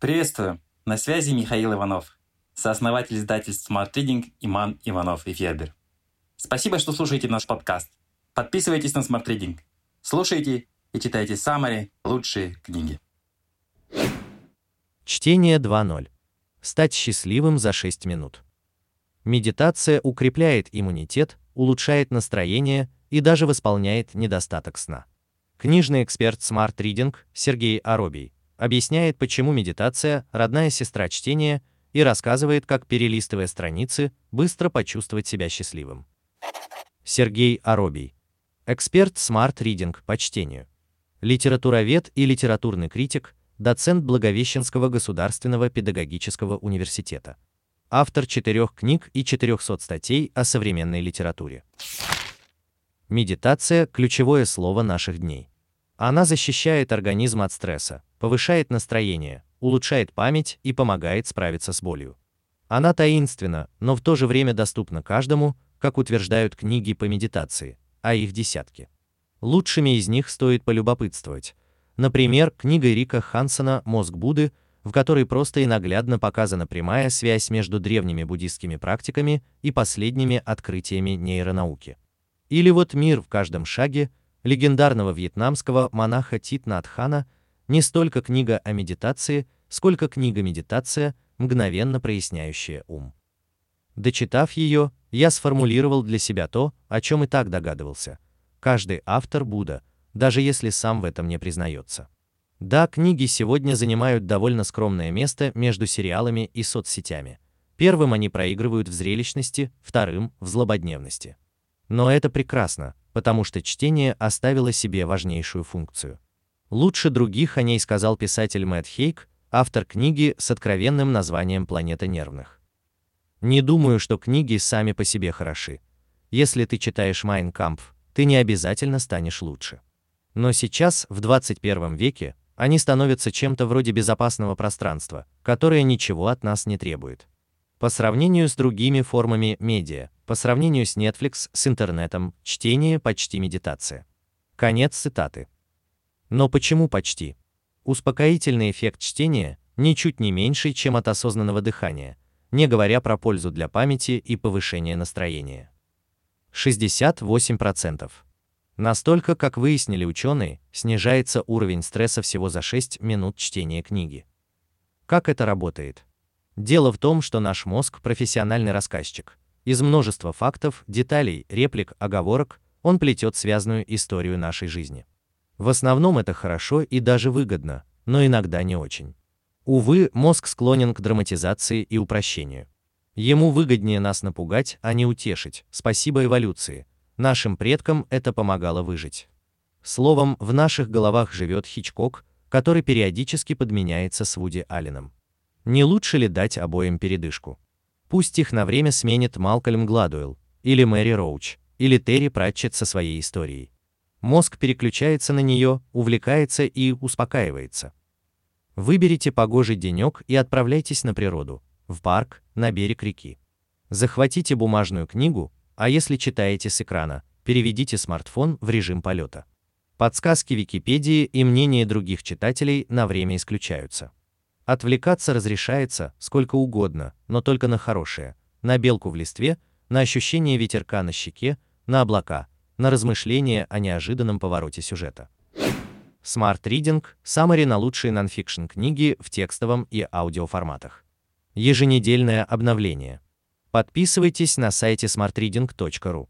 Приветствую! На связи Михаил Иванов, сооснователь издательств Smart Reading Иман Иванов и Федер. Спасибо, что слушаете наш подкаст. Подписывайтесь на Smart Reading. Слушайте и читайте самые лучшие книги. Чтение 2.0. Стать счастливым за 6 минут. Медитация укрепляет иммунитет, улучшает настроение и даже восполняет недостаток сна. Книжный эксперт Smart Reading Сергей Аробий объясняет, почему медитация – родная сестра чтения и рассказывает, как, перелистывая страницы, быстро почувствовать себя счастливым. Сергей Аробий. Эксперт Smart Reading по чтению. Литературовед и литературный критик, доцент Благовещенского государственного педагогического университета. Автор четырех книг и 400 статей о современной литературе. Медитация – ключевое слово наших дней. Она защищает организм от стресса, повышает настроение, улучшает память и помогает справиться с болью. Она таинственна, но в то же время доступна каждому, как утверждают книги по медитации, а их десятки. Лучшими из них стоит полюбопытствовать. Например, книга Рика Хансона «Мозг Будды», в которой просто и наглядно показана прямая связь между древними буддистскими практиками и последними открытиями нейронауки. Или вот мир в каждом шаге легендарного вьетнамского монаха Тит Нат Хана не столько книга о медитации, сколько книга медитация, мгновенно проясняющая ум. Дочитав ее, я сформулировал для себя то, о чем и так догадывался. Каждый автор Будда, даже если сам в этом не признается. Да, книги сегодня занимают довольно скромное место между сериалами и соцсетями. Первым они проигрывают в зрелищности, вторым – в злободневности. Но это прекрасно, потому что чтение оставило себе важнейшую функцию. Лучше других о ней сказал писатель Мэтт Хейк, автор книги с откровенным названием «Планета нервных». Не думаю, что книги сами по себе хороши. Если ты читаешь Майн Кампф, ты не обязательно станешь лучше. Но сейчас, в 21 веке, они становятся чем-то вроде безопасного пространства, которое ничего от нас не требует. По сравнению с другими формами медиа, по сравнению с Netflix, с интернетом, чтение почти медитация. Конец цитаты. Но почему почти? Успокоительный эффект чтения ничуть не меньший, чем от осознанного дыхания, не говоря про пользу для памяти и повышение настроения. 68%. Настолько, как выяснили ученые, снижается уровень стресса всего за 6 минут чтения книги. Как это работает? Дело в том, что наш мозг – профессиональный рассказчик. Из множества фактов, деталей, реплик, оговорок он плетет связанную историю нашей жизни. В основном это хорошо и даже выгодно, но иногда не очень. Увы, мозг склонен к драматизации и упрощению. Ему выгоднее нас напугать, а не утешить, спасибо эволюции. Нашим предкам это помогало выжить. Словом, в наших головах живет Хичкок, который периодически подменяется с Вуди Алленом. Не лучше ли дать обоим передышку? Пусть их на время сменит Малкольм Гладуэлл, или Мэри Роуч, или Терри Пратчетт со своей историей. Мозг переключается на нее, увлекается и успокаивается. Выберите погожий денек и отправляйтесь на природу, в парк, на берег реки. Захватите бумажную книгу, а если читаете с экрана, переведите смартфон в режим полета. Подсказки Википедии и мнения других читателей на время исключаются. Отвлекаться разрешается сколько угодно, но только на хорошее, на белку в листве, на ощущение ветерка на щеке, на облака, на размышления о неожиданном повороте сюжета. Smart Reading – саммари на лучшие нонфикшн книги в текстовом и аудиоформатах. Еженедельное обновление. Подписывайтесь на сайте smartreading.ru.